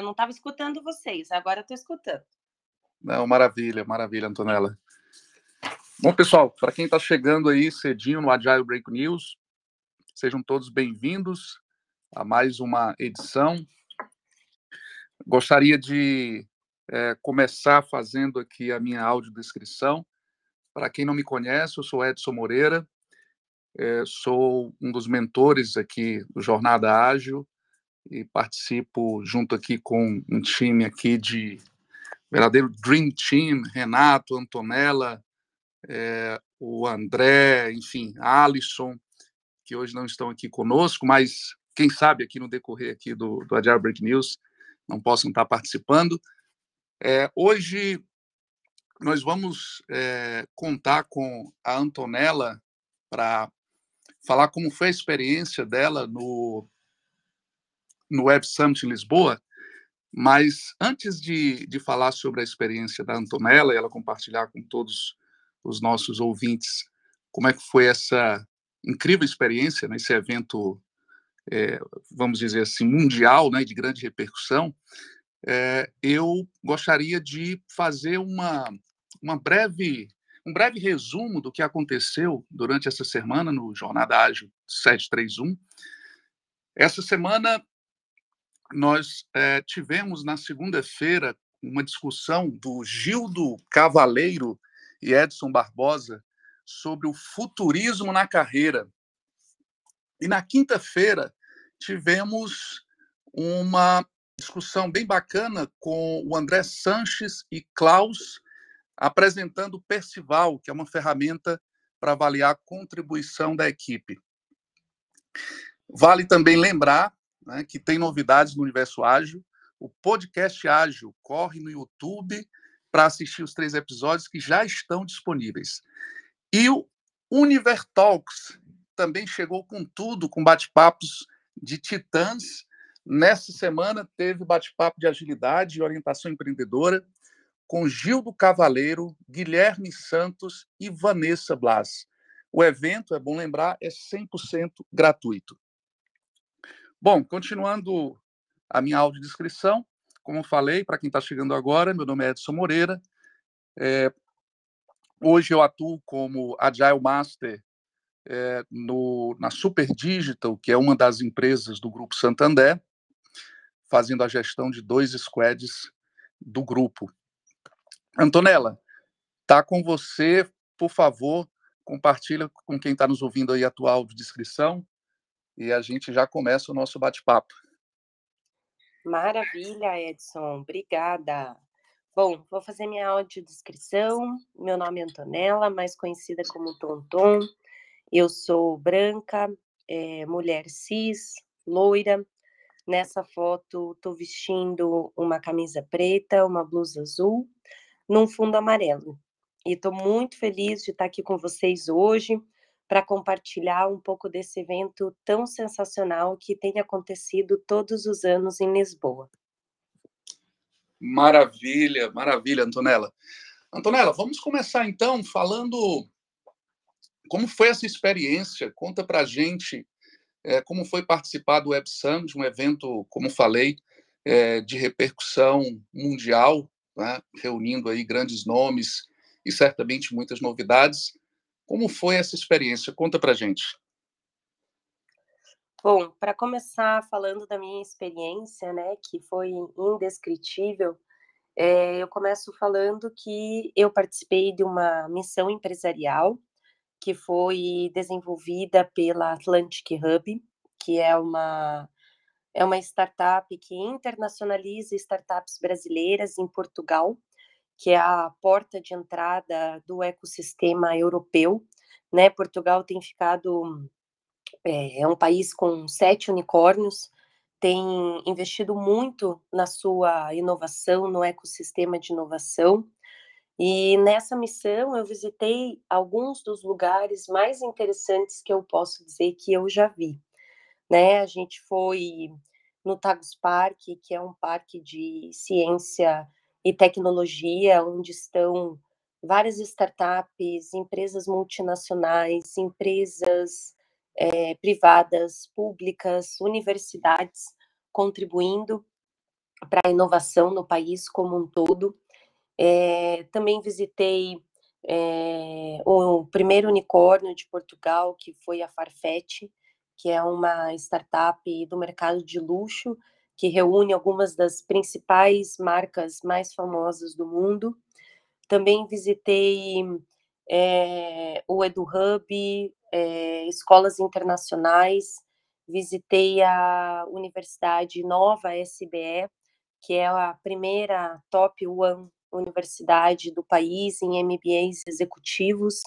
Eu não estava escutando vocês, agora estou escutando. Não, maravilha, maravilha, Antonella. Bom, pessoal, para quem está chegando aí cedinho no Agile Break News, sejam todos bem-vindos a mais uma edição. Gostaria de é, começar fazendo aqui a minha audiodescrição. Para quem não me conhece, eu sou Edson Moreira, é, sou um dos mentores aqui do Jornada Ágil e participo junto aqui com um time aqui de verdadeiro Dream Team, Renato, Antonella, é, o André, enfim, Alisson, que hoje não estão aqui conosco, mas quem sabe aqui no decorrer aqui do, do Agile Break News não possam estar participando. É, hoje nós vamos é, contar com a Antonella para falar como foi a experiência dela no, no Web Summit Lisboa, mas antes de, de falar sobre a experiência da Antonella e ela compartilhar com todos os nossos ouvintes como é que foi essa incrível experiência nesse evento, é, vamos dizer assim, mundial, né, de grande repercussão, é, eu gostaria de fazer uma, uma breve um breve resumo do que aconteceu durante essa semana no Jornada Ágil 731. Essa semana, nós é, tivemos na segunda-feira uma discussão do Gildo Cavaleiro e Edson Barbosa sobre o futurismo na carreira. E na quinta-feira tivemos uma discussão bem bacana com o André Sanches e Klaus apresentando o Percival, que é uma ferramenta para avaliar a contribuição da equipe. Vale também lembrar né, que tem novidades no Universo Ágil. O podcast Ágil corre no YouTube para assistir os três episódios que já estão disponíveis. E o Univer Talks também chegou com tudo, com bate-papos de titãs. Nessa semana teve bate-papo de agilidade e orientação empreendedora com Gildo Cavaleiro, Guilherme Santos e Vanessa Blas. O evento, é bom lembrar, é 100% gratuito. Bom, continuando a minha audiodescrição, como falei, para quem está chegando agora, meu nome é Edson Moreira. É, hoje eu atuo como Agile Master é, no, na Super Digital, que é uma das empresas do Grupo Santander, fazendo a gestão de dois squads do grupo. Antonella, tá com você, por favor, compartilha com quem está nos ouvindo aí a tua audiodescrição e a gente já começa o nosso bate-papo. Maravilha, Edson, obrigada. Bom, vou fazer minha audiodescrição. Meu nome é Antonella, mais conhecida como Tonton. Eu sou branca, é, mulher cis, loira. Nessa foto, estou vestindo uma camisa preta, uma blusa azul num fundo amarelo. E estou muito feliz de estar aqui com vocês hoje para compartilhar um pouco desse evento tão sensacional que tem acontecido todos os anos em Lisboa. Maravilha, maravilha, Antonella. Antonella, vamos começar então falando como foi essa experiência. Conta para gente é, como foi participar do Web Summit, um evento, como falei, é, de repercussão mundial né, reunindo aí grandes nomes e certamente muitas novidades. Como foi essa experiência? Conta para gente. Bom, para começar falando da minha experiência, né, que foi indescritível, é, eu começo falando que eu participei de uma missão empresarial que foi desenvolvida pela Atlantic Hub, que é uma é uma startup que internacionaliza startups brasileiras em Portugal, que é a porta de entrada do ecossistema europeu. Né? Portugal tem ficado é, é um país com sete unicórnios, tem investido muito na sua inovação, no ecossistema de inovação. E nessa missão eu visitei alguns dos lugares mais interessantes que eu posso dizer que eu já vi né? A gente foi no Tagus Park, que é um parque de ciência e tecnologia, onde estão várias startups, empresas multinacionais, empresas é, privadas, públicas, universidades contribuindo. para a inovação no país como um todo. É, também visitei é, o primeiro unicórnio de Portugal, que foi a Farfetch, que é uma startup do mercado de luxo, que reúne algumas das principais marcas mais famosas do mundo. Também visitei é, o EduHub, é, escolas internacionais, visitei a Universidade Nova SBE, que é a primeira top one universidade do país em MBAs executivos,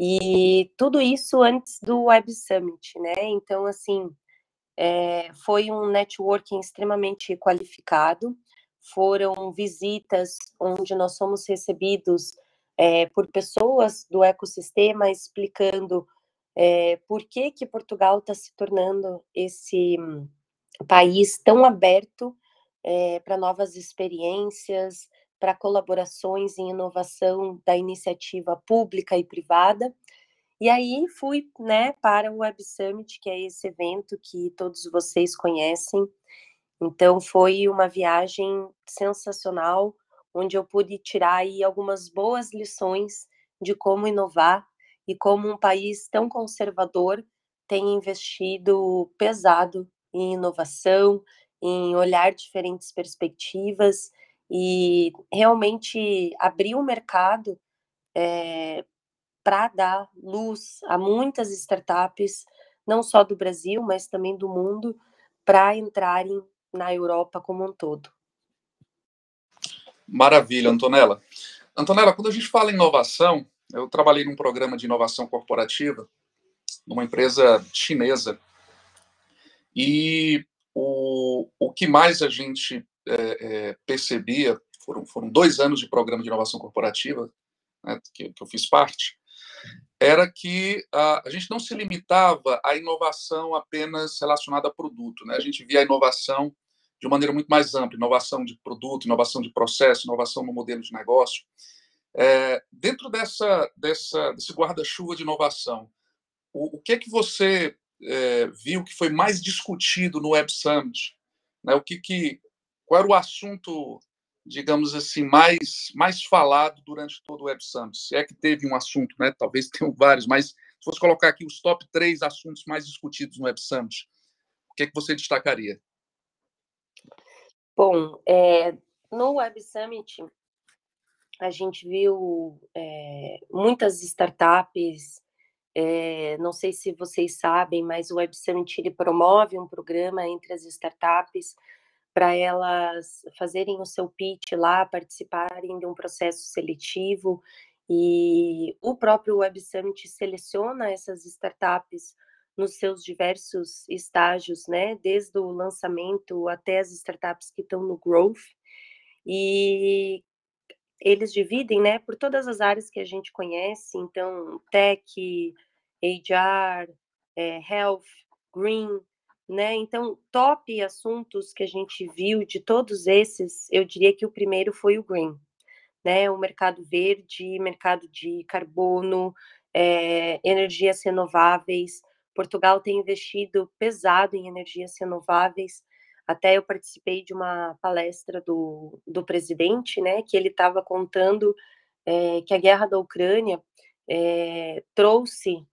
e tudo isso antes do Web Summit, né? Então, assim, é, foi um networking extremamente qualificado, foram visitas onde nós somos recebidos é, por pessoas do ecossistema explicando é, por que, que Portugal está se tornando esse país tão aberto é, para novas experiências, para colaborações em inovação da iniciativa pública e privada. E aí fui né, para o Web Summit, que é esse evento que todos vocês conhecem. Então foi uma viagem sensacional, onde eu pude tirar aí algumas boas lições de como inovar e como um país tão conservador tem investido pesado em inovação, em olhar diferentes perspectivas e realmente abrir o mercado é, para dar luz a muitas startups, não só do Brasil, mas também do mundo, para entrarem na Europa como um todo. Maravilha, Antonella. Antonella, quando a gente fala em inovação, eu trabalhei num programa de inovação corporativa numa empresa chinesa e o, o que mais a gente é, é, percebia foram, foram dois anos de programa de inovação corporativa né, que, que eu fiz parte era que a, a, gente não se limitava à inovação apenas relacionada a produto, né? A gente via a inovação de maneira muito mais ampla, inovação de produto, inovação de processo, inovação no modelo de negócio. É, dentro dessa, dessa, desse guarda-chuva de inovação, o, o, que é que você é, viu que foi mais discutido no Web Summit? Né? O que, que, qual era o assunto, digamos assim, mais, mais falado durante todo o Web Summit? Se é que teve um assunto, né? talvez tenham vários, mas se fosse colocar aqui os top três assuntos mais discutidos no Web Summit, o que, é que você destacaria? Bom, é, no Web Summit, a gente viu é, muitas startups. É, não sei se vocês sabem, mas o Web Summit ele promove um programa entre as startups para elas fazerem o seu pitch lá, participarem de um processo seletivo. E o próprio Web Summit seleciona essas startups nos seus diversos estágios, né, desde o lançamento até as startups que estão no growth. E eles dividem, né, por todas as áreas que a gente conhece, então tech, HR, é, health, green, né? Então, top assuntos que a gente viu de todos esses, eu diria que o primeiro foi o green, né? O mercado verde, mercado de carbono, é, energias renováveis. Portugal tem investido pesado em energias renováveis. Até eu participei de uma palestra do, do presidente, né, que ele estava contando é, que a guerra da Ucrânia é, trouxe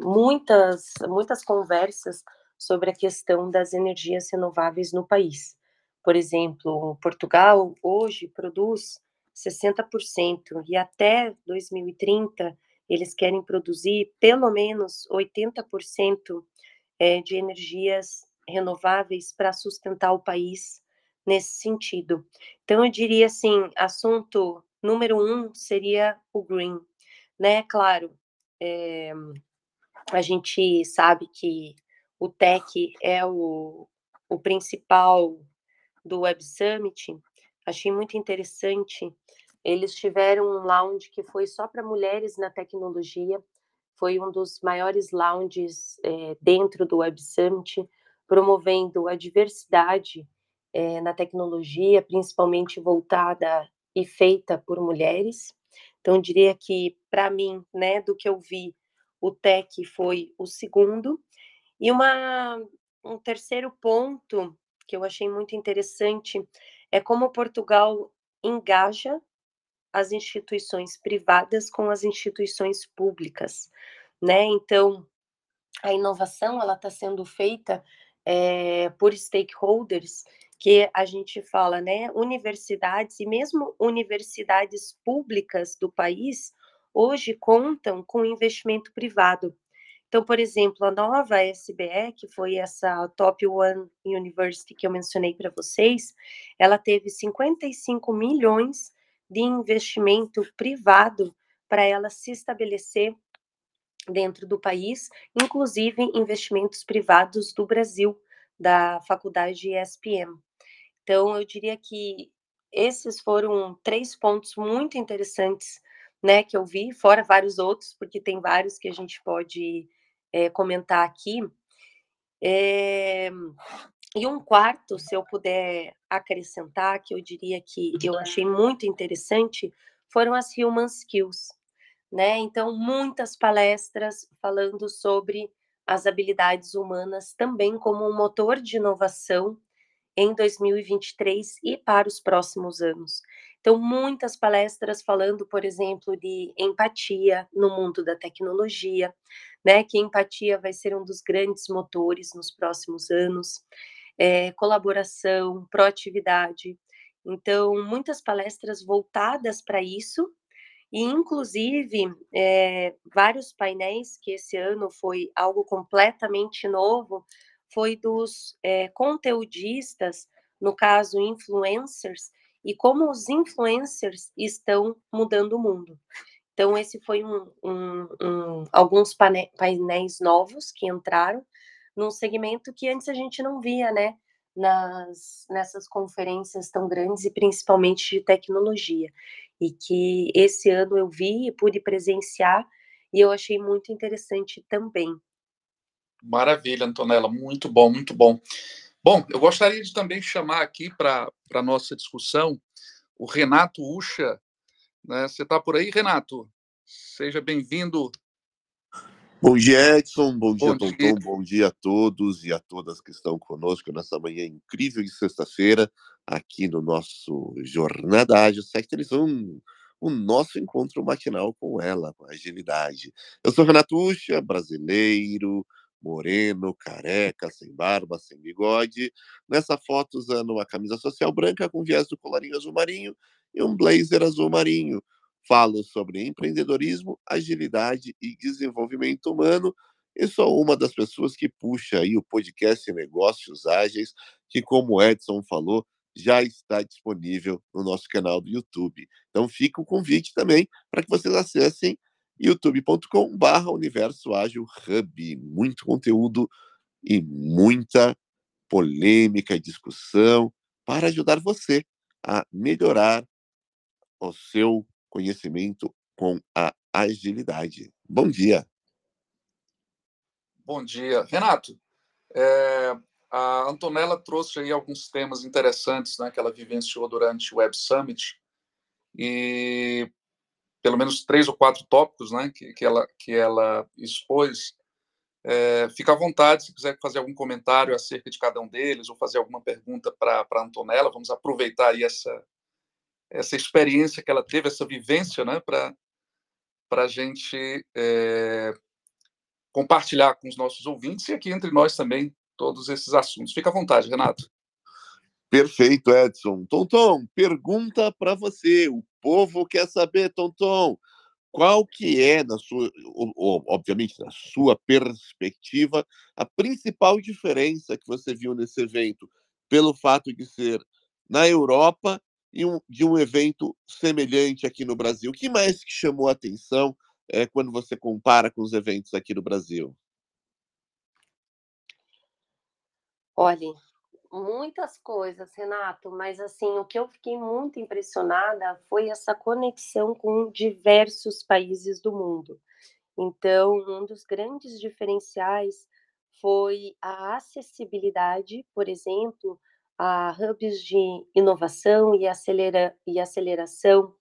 muitas, muitas conversas sobre a questão das energias renováveis no país. Por exemplo, Portugal hoje produz 60% e até 2030 eles querem produzir pelo menos 80% de energias renováveis para sustentar o país nesse sentido. Então, eu diria assim, assunto número um seria o green, né? Claro, é, a gente sabe que o tech é o, o principal do Web Summit. Achei muito interessante. Eles tiveram um lounge que foi só para mulheres na tecnologia. Foi um dos maiores lounges é, dentro do Web Summit promovendo a diversidade é, na tecnologia, principalmente voltada e feita por mulheres. Então, diria que, para mim, né, do que eu vi, o tech foi o segundo. E uma, um terceiro ponto que eu achei muito interessante, é como Portugal engaja as instituições privadas com as instituições públicas, né. Então, a inovação ela está sendo feita, eh, por stakeholders, que a gente fala, né, universidades e mesmo universidades públicas do país, hoje contam com investimento privado. Então, por exemplo, a nova SBE, que foi essa Top One University que eu mencionei para vocês, ela teve 55.000.000 de investimento privado para ela se estabelecer dentro do país, inclusive investimentos privados do Brasil, da faculdade ESPM. Então eu diria que esses foram 3 pontos muito interessantes, né, que eu vi, fora vários outros, porque tem vários que a gente pode, eh, comentar aqui. Eh, e um quarto, se eu puder acrescentar, que eu diria que eu achei muito interessante, foram as human skills, né. Então muitas palestras falando sobre as habilidades humanas, também como um motor de inovação em 2023 e para os próximos anos. Então muitas palestras falando, por exemplo, de empatia no mundo da tecnologia, né, que empatia vai ser um dos grandes motores nos próximos anos, eh, colaboração, proatividade. Então muitas palestras voltadas para isso, e inclusive, eh, vários painéis que esse ano foi algo completamente novo, foi dos, eh, conteudistas, no caso influencers, e como os influencers estão mudando o mundo. Então esse foi um um um alguns painéis novos que entraram, num segmento que antes a gente não via, né, nas nessas conferências tão grandes e principalmente de tecnologia. E que esse ano eu vi e pude presenciar, e eu achei muito interessante também. Maravilha, Antonella, muito bom, muito bom. Bom, eu gostaria de também chamar aqui pra pra nossa discussão o Renato Ucha, né. Você tá por aí, Renato? Seja bem-vindo. Bom dia, Edson. Bom dia, Bom dia. Bom dia a todos e a todas que estão conosco nessa manhã incrível de sexta-feira, aqui no nosso Jornada Ágil Sectorização, o nosso encontro matinal com ela, com agilidade. Eu sou Renato Ucha, brasileiro, moreno, careca, sem barba, sem bigode, nessa foto usando uma camisa social branca com viés do colarinho azul marinho e um blazer azul marinho. Falo sobre empreendedorismo, agilidade e desenvolvimento humano, e sou uma das pessoas que puxa aí o podcast Negócios Ágeis, que como o Edson falou, já está disponível no nosso canal do YouTube. Então fica o convite também para que vocês acessem youtube.com/universo ágil hub. Muito conteúdo e muita polêmica e discussão para ajudar você a melhorar o seu conhecimento com a agilidade. Bom dia. Bom dia. Renato, eh, a Antonella trouxe aí alguns temas interessantes, né, que ela vivenciou durante o Web Summit, e pelo menos 3 ou 4 tópicos, né, que que ela que ela expôs. Eh, fica à vontade se quiser fazer algum comentário acerca de cada um deles ou fazer alguma pergunta pra pra Antonella, vamos aproveitar aí essa essa experiência que ela teve, essa vivência, né, pra pra gente, eh, compartilhar com os nossos ouvintes e aqui entre nós também, todos esses assuntos. Fica à vontade, Renato. Perfeito, Edson. Tonton, pergunta para você, o povo quer saber, Tonton, qual que é, na sua obviamente, na sua perspectiva, a principal diferença que você viu nesse evento, pelo fato de ser na Europa e um de um evento semelhante aqui no Brasil? O que mais te chamou a atenção, eh, quando você compara com os eventos aqui no Brasil? Olhe, muitas coisas, Renato, mas, assim, o que eu fiquei muito impressionada foi essa conexão com diversos países do mundo. Então, um dos grandes diferenciais foi a acessibilidade, por exemplo, a hubs de inovação e acelera e aceleração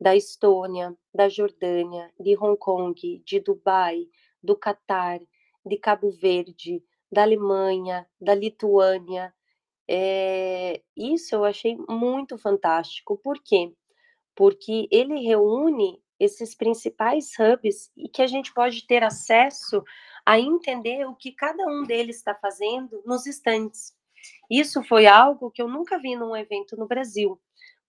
da Estônia, da Jordânia, de Hong Kong, de Dubai, do Catar, de Cabo Verde, da Alemanha, da Lituânia. É, isso eu achei muito fantástico. Por quê? Porque ele reúne esses principais hubs e que a gente pode ter acesso a entender o que cada um deles está fazendo nos estantes. Isso foi algo que eu nunca vi num evento no Brasil.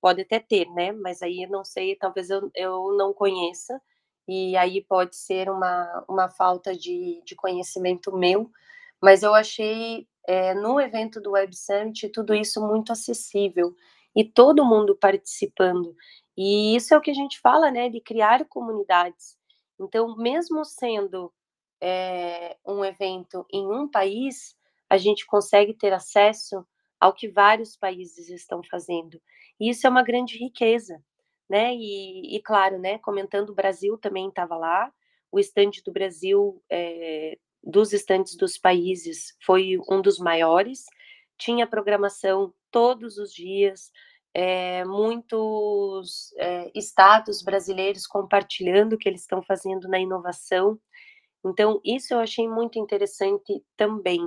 Pode até ter, né? Mas aí não sei, talvez eu, eu não conheça, e aí pode ser uma, uma falta de, de conhecimento meu, mas eu achei é, no evento do Web Summit tudo isso muito acessível e todo mundo participando. E isso é o que a gente fala, né, de criar comunidades. Então, mesmo sendo é, um evento em um país, a gente consegue ter acesso ao que vários países estão fazendo. E isso é uma grande riqueza, né? E, e claro, né? Comentando, o Brasil também estava lá. O estande do Brasil, é, dos estandes dos países, foi um dos maiores. Tinha programação todos os dias, é, muitos é, estados brasileiros compartilhando o que eles estão fazendo na inovação. Então, isso eu achei muito interessante também.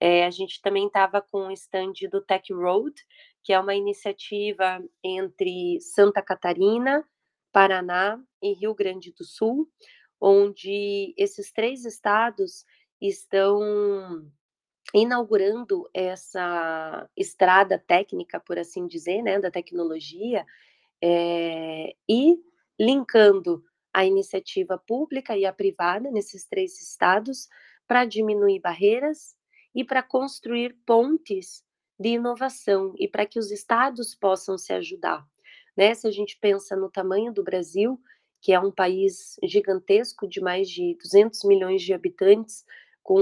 É, a gente também estava com o stand do Tech Road, que é uma iniciativa entre Santa Catarina, Paraná e Rio Grande do Sul, onde esses três estados estão inaugurando essa estrada técnica, por assim dizer, né, da tecnologia, é, e linkando a iniciativa pública e a privada nesses três estados para diminuir barreiras e para construir pontes de inovação e para que os estados possam se ajudar. Né? Se a gente pensa no tamanho do Brasil, que é um país gigantesco de mais de 200 milhões de habitantes, com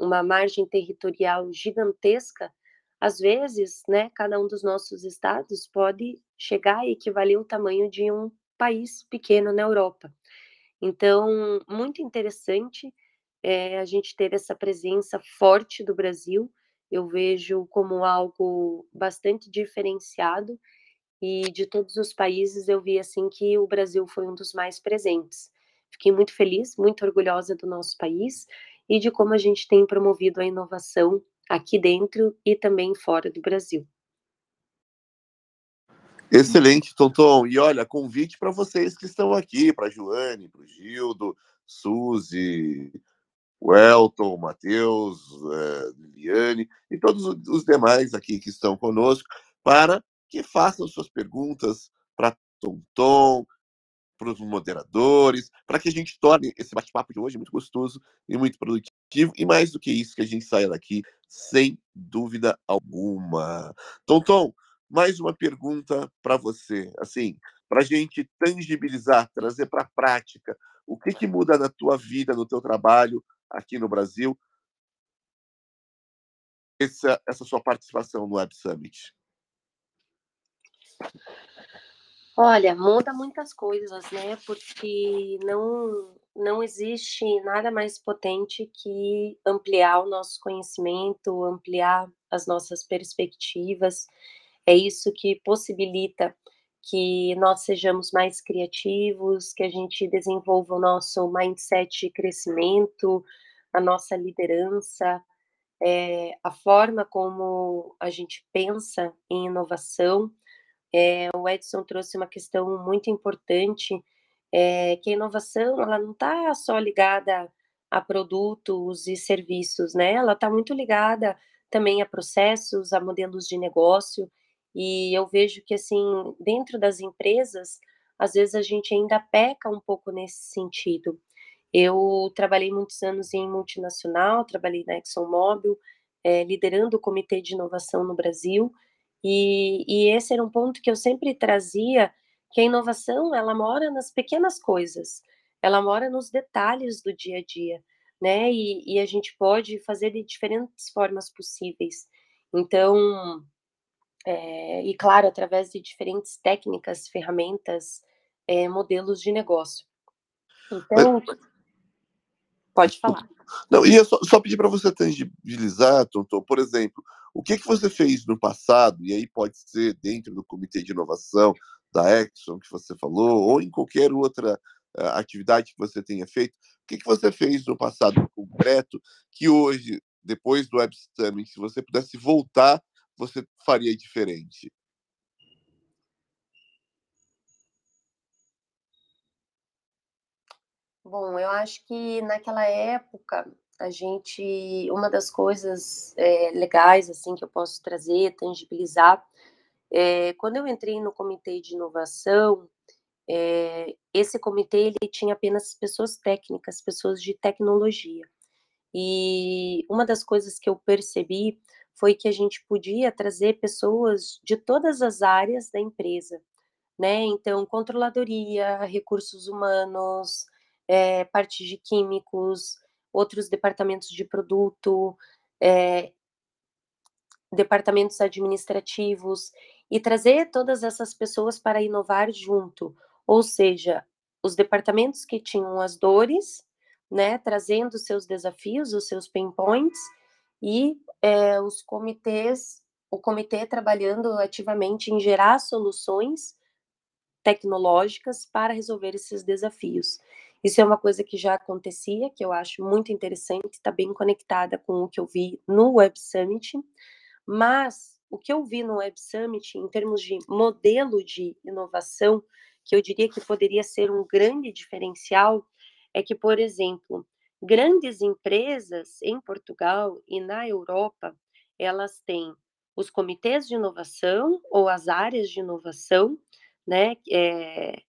uma margem territorial gigantesca, às vezes, né, cada um dos nossos estados pode chegar a equivaler ao tamanho de um país pequeno na Europa. Então, muito interessante é, a gente ter essa presença forte do Brasil, eu vejo como algo bastante diferenciado e de todos os países eu vi assim que o Brasil foi um dos mais presentes. Fiquei muito feliz, muito orgulhosa do nosso país e de como a gente tem promovido a inovação aqui dentro e também fora do Brasil. Excelente, Tonton. E olha, convite para vocês que estão aqui, para Joane, para o Gildo, Suzy, o Elton, o Matheus, é, Liliane e todos os demais aqui que estão conosco, para que façam suas perguntas para Tonton, para os moderadores, para que a gente torne esse bate-papo de hoje muito gostoso e muito produtivo, e mais do que isso, que a gente saia daqui sem dúvida alguma. Tonton, mais uma pergunta para você, assim, para a gente tangibilizar, trazer para a prática, o que, que muda na tua vida, no teu trabalho, aqui no Brasil, essa, essa sua participação no Web Summit? Olha, muda muitas coisas, né? Porque não, não existe nada mais potente que ampliar o nosso conhecimento, ampliar as nossas perspectivas. É isso que possibilita que nós sejamos mais criativos, que a gente desenvolva o nosso mindset de crescimento, a nossa liderança, é, a forma como a gente pensa em inovação. É, o Edson trouxe uma questão muito importante, é, que a inovação ela não está só ligada a produtos e serviços, né? Ela está muito ligada também a processos, a modelos de negócio. E eu vejo que, assim, dentro das empresas, às vezes a gente ainda peca um pouco nesse sentido. Eu trabalhei muitos anos em multinacional, trabalhei na ExxonMobil, é, liderando o Comitê de Inovação no Brasil, e, e esse era um ponto que eu sempre trazia, que a inovação, ela mora nas pequenas coisas, ela mora nos detalhes do dia a dia, né, e, e a gente pode fazer de diferentes formas possíveis. Então, é, e claro, através de diferentes técnicas, ferramentas, é, modelos de negócio. Então, Mas, pode falar. Não, ia só, só pedir para você tangibilizar, Tonton, por exemplo, o que, que você fez no passado, e aí pode ser dentro do comitê de inovação da Exxon que você falou, ou em qualquer outra uh, atividade que você tenha feito, o que, que você fez no passado concreto que hoje, depois do Web Summit, se você pudesse voltar você faria diferente? Bom, eu acho que naquela época a gente uma das coisas, eh, legais, assim, que eu posso trazer, tangibilizar, eh, quando eu entrei no comitê de inovação, eh, esse comitê ele tinha apenas pessoas técnicas, pessoas de tecnologia. E uma das coisas que eu percebi foi que a gente podia trazer pessoas de todas as áreas da empresa, né, então controladoria, recursos humanos, eh, parte de químicos, outros departamentos de produto, eh departamentos administrativos, e trazer todas essas pessoas para inovar junto, ou seja, os departamentos que tinham as dores, né, trazendo seus desafios, os seus pain points, e, eh, os comitês o comitê trabalhando ativamente em gerar soluções tecnológicas para resolver esses desafios. Isso é uma coisa que já acontecia, que eu acho muito interessante, está bem conectada com o que eu vi no Web Summit, mas o que eu vi no Web Summit, em termos de modelo de inovação, que eu diria que poderia ser um grande diferencial, é que, por exemplo, grandes empresas em Portugal e na Europa, elas têm os comitês de inovação ou as áreas de inovação, né, eh,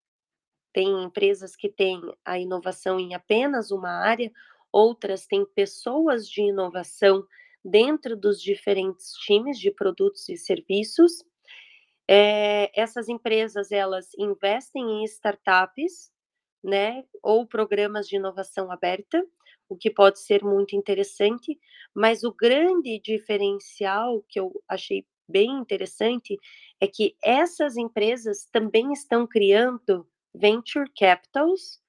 tem empresas que têm a inovação em apenas uma área, outras têm pessoas de inovação dentro dos diferentes times de produtos e serviços. Eh, essas empresas, elas investem em startups, né, ou programas de inovação aberta, o que pode ser muito interessante, mas o grande diferencial que eu achei bem interessante, é que essas empresas também estão criando venture capitals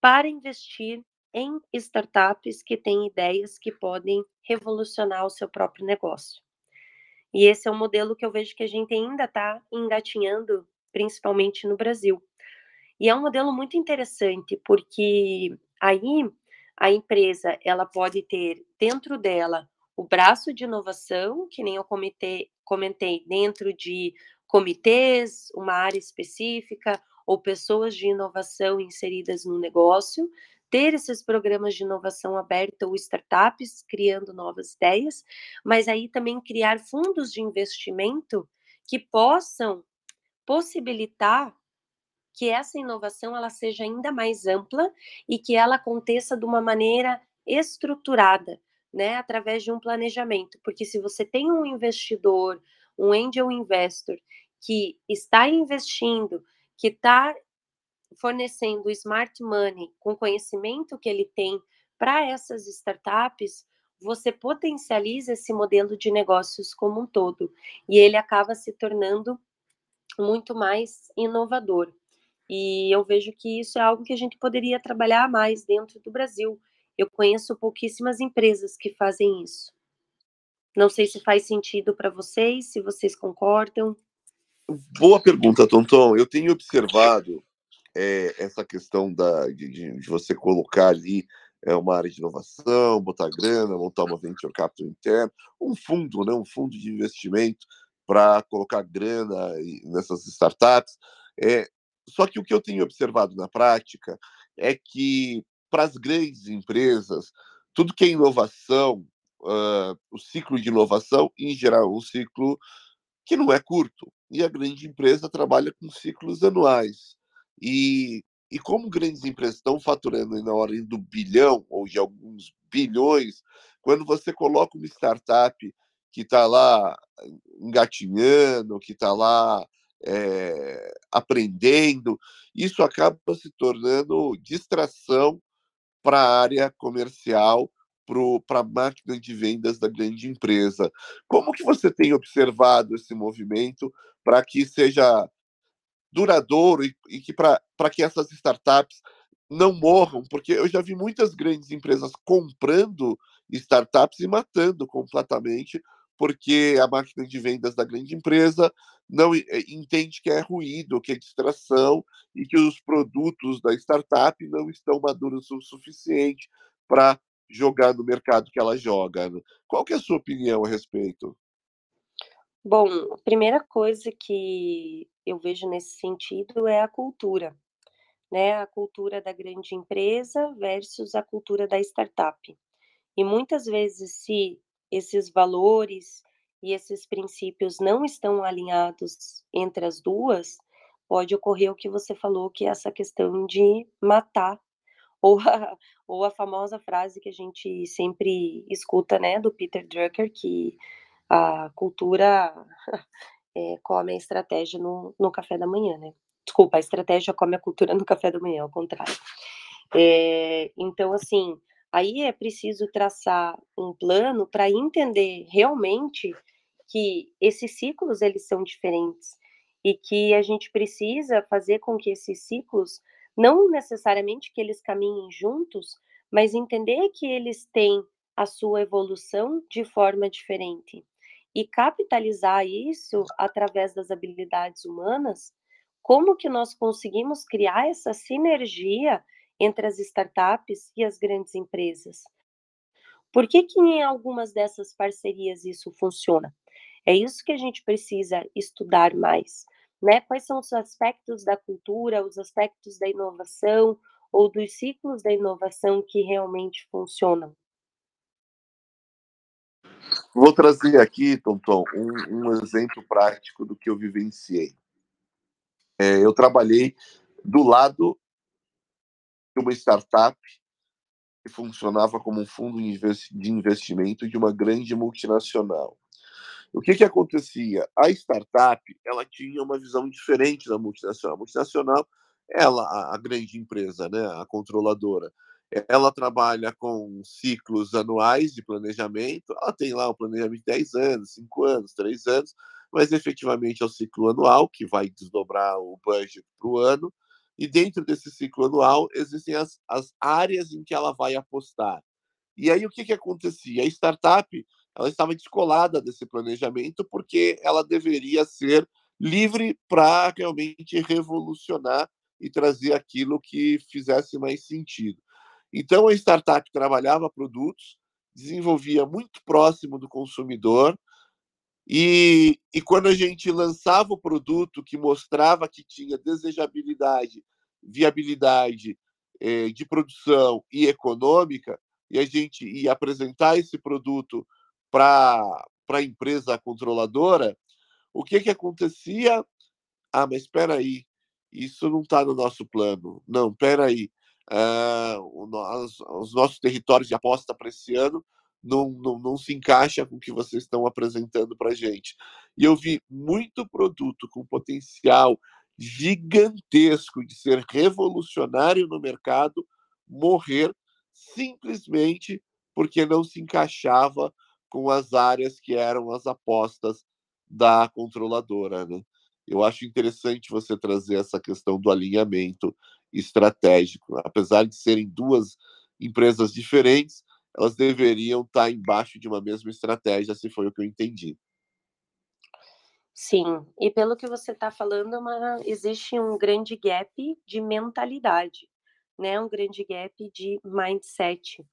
para investir em startups que têm ideias que podem revolucionar o seu próprio negócio. E esse é um modelo que eu vejo que a gente ainda está engatinhando, principalmente no Brasil. E é um modelo muito interessante, porque aí a empresa, ela pode ter dentro dela o braço de inovação, que nem eu comitê comentei, dentro de comitês, uma área específica, ou pessoas de inovação inseridas no negócio, ter esses programas de inovação aberta ou startups criando novas ideias, mas aí também criar fundos de investimento que possam possibilitar que essa inovação ela seja ainda mais ampla e que ela aconteça de uma maneira estruturada, né, através de um planejamento, porque se você tem um investidor, um angel investor, que está investindo, que está fornecendo smart money com conhecimento que ele tem para essas startups, você potencializa esse modelo de negócios como um todo, e ele acaba se tornando muito mais inovador. E eu vejo que isso é algo que a gente poderia trabalhar mais dentro do Brasil. Eu conheço pouquíssimas empresas que fazem isso. Não sei se faz sentido para vocês, se vocês concordam. Boa pergunta, Tonton. Eu tenho observado é, essa questão da, de, de, você colocar ali é, uma área de inovação, botar grana, montar uma venture capital interna, um fundo, né, um fundo de investimento para colocar grana nessas startups. É, só que o que eu tenho observado na prática é que, para as grandes empresas, tudo que é inovação, uh, o ciclo de inovação, em geral, é um ciclo que não é curto. E a grande empresa trabalha com ciclos anuais. E, e como grandes empresas estão faturando na ordem do bilhão ou de alguns bilhões, quando você coloca uma startup que está lá engatinhando, que está lá é, aprendendo, isso acaba se tornando distração para a área comercial, para a máquina de vendas da grande empresa. Como que você tem observado esse movimento para que seja duradouro e, e que para que essas startups não morram? Porque eu já vi muitas grandes empresas comprando startups e matando completamente porque a máquina de vendas da grande empresa não eh, entende que é ruído, que é distração e que os produtos da startup não estão maduros o suficiente para jogar no mercado que ela joga. Né? Qual que é a sua opinião a respeito? Bom, a primeira coisa que eu vejo nesse sentido é a cultura, né, a cultura da grande empresa versus a cultura da startup. E muitas vezes, se esses valores e esses princípios não estão alinhados entre as 2, pode ocorrer o que você falou, que é essa questão de matar, ou a ou a famosa frase que a gente sempre escuta, né, do Peter Drucker, que a cultura, eh, come a estratégia no no café da manhã, né. Desculpa, a estratégia come a cultura no café da manhã, ao contrário. Eh, então, assim, aí é preciso traçar um plano pra entender realmente que esses ciclos, eles são diferentes, e que a gente precisa fazer com que esses ciclos, não necessariamente que eles caminhem juntos, mas entender que eles têm a sua evolução de forma diferente, e capitalizar isso através das habilidades humanas, como que nós conseguimos criar essa sinergia entre as startups e as grandes empresas. Por que que em algumas dessas parcerias isso funciona? É isso que a gente precisa estudar mais, né, quais são os aspectos da cultura, os aspectos da inovação, ou dos ciclos da inovação que realmente funcionam. Vou trazer aqui, Tonton, um um exemplo prático do que eu vivenciei. Eh, eu trabalhei do lado de uma startup que funcionava como um fundo de investimento de uma grande multinacional. O que que acontecia? A startup, ela tinha uma visão diferente da multinacional. A multinacional, ela a grande empresa, né, a controladora, ela trabalha com ciclos anuais de planejamento, ela tem lá o planejamento de 10 anos, 5 anos, 3 anos, mas efetivamente é o ciclo anual, que vai desdobrar o budget para o ano, e dentro desse ciclo anual existem as as áreas em que ela vai apostar. E aí o que que acontecia? A startup, ela estava descolada desse planejamento, porque ela deveria ser livre pra realmente revolucionar e trazer aquilo que fizesse mais sentido. Então a startup trabalhava produtos, desenvolvia muito próximo do consumidor, e e quando a gente lançava o produto que mostrava que tinha desejabilidade, viabilidade, eh, de produção e econômica, e a gente ia apresentar esse produto pra pra empresa controladora, o que que acontecia? "Ah, mas espera aí, isso não tá no nosso plano. Não, espera aí, hã, o nos os nossos territórios de aposta pra esse ano não não não se encaixa com o que vocês estão apresentando pra gente". E eu vi muito produto com potencial gigantesco de ser revolucionário no mercado, morrer simplesmente porque não se encaixava com as áreas que eram as apostas da controladora, né. Eu acho interessante você trazer essa questão do alinhamento estratégico. Apesar de serem 2 empresas diferentes, elas deveriam estar embaixo de uma mesma estratégia, se foi o que eu entendi. Sim, e pelo que você tá falando é uma existe um grande gap de mentalidade, né, um grande gap de mindset.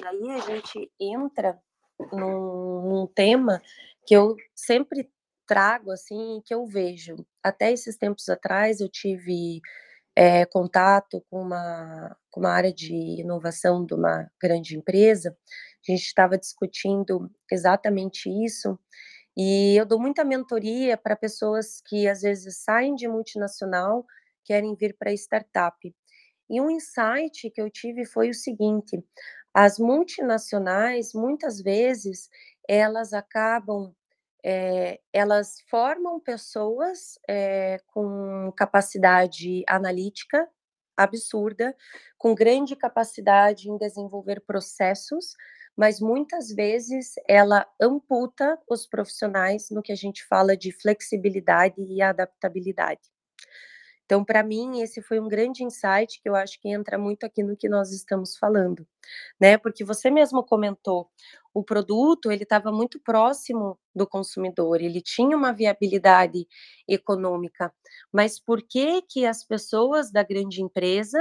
E aí a gente entra num num tema que eu sempre trago, assim, que eu vejo. Até esses tempos atrás eu tive, eh, contato com uma com uma área de inovação de uma grande empresa, a gente estava discutindo exatamente isso, e eu dou muita mentoria pra pessoas que às vezes saem de multinacional, querem vir pra startup. E um insight que eu tive foi o seguinte: as multinacionais, muitas vezes, elas acabam, eh, elas formam pessoas, eh, com capacidade analítica absurda, com grande capacidade em desenvolver processos, mas muitas vezes ela amputa os profissionais no que a gente fala de flexibilidade e adaptabilidade. Então pra mim esse foi um grande insight que eu acho que entra muito aqui no que nós estamos falando, né, porque você mesmo comentou, o produto ele estava muito próximo do consumidor, ele tinha uma viabilidade econômica, mas por que que as pessoas da grande empresa,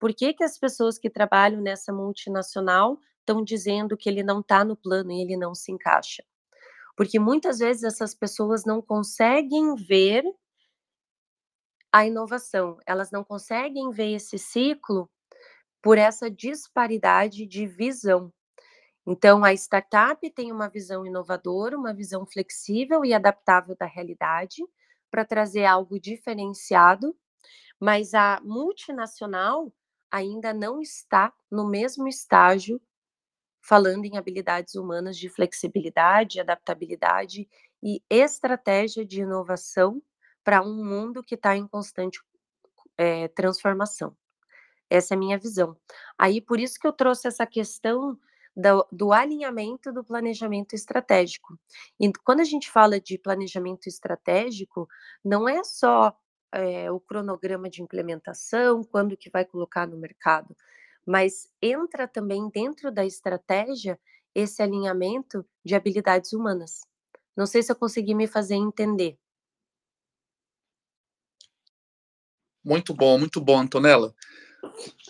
por que que as pessoas que trabalham nessa multinacional estão dizendo que ele não tá no plano e ele não se encaixa? porque muitas vezes essas pessoas não conseguem ver a inovação, elas não conseguem ver esse ciclo por essa disparidade de visão. Então, a startup tem uma visão inovadora, uma visão flexível e adaptável da realidade para trazer algo diferenciado, mas a multinacional ainda não está no mesmo estágio falando em habilidades humanas de flexibilidade, adaptabilidade e estratégia de inovação para um mundo que está em constante é, transformação. Essa é a minha visão. Aí, por isso que eu trouxe essa questão do, do, alinhamento do planejamento estratégico. E quando a gente fala de planejamento estratégico, não é só é, o cronograma de implementação, quando que vai colocar no mercado, mas entra também dentro da estratégia esse alinhamento de habilidades humanas. Não sei se eu consegui me fazer entender. Muito bom, muito bom, Antonella.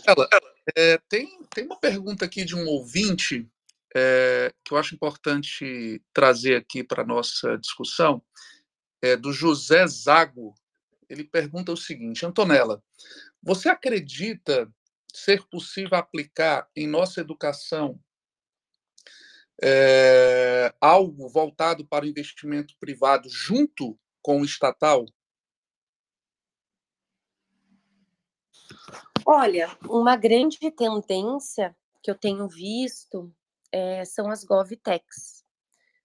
Ela, é, tem, tem uma pergunta aqui de um ouvinte é, que eu acho importante trazer aqui para a nossa discussão, é do José Zago. Ele pergunta o seguinte: Antonella, você acredita ser possível aplicar em nossa educação é, algo voltado para o investimento privado junto com o estatal? Olha, uma grande tendência que eu tenho visto é, são as GovTechs.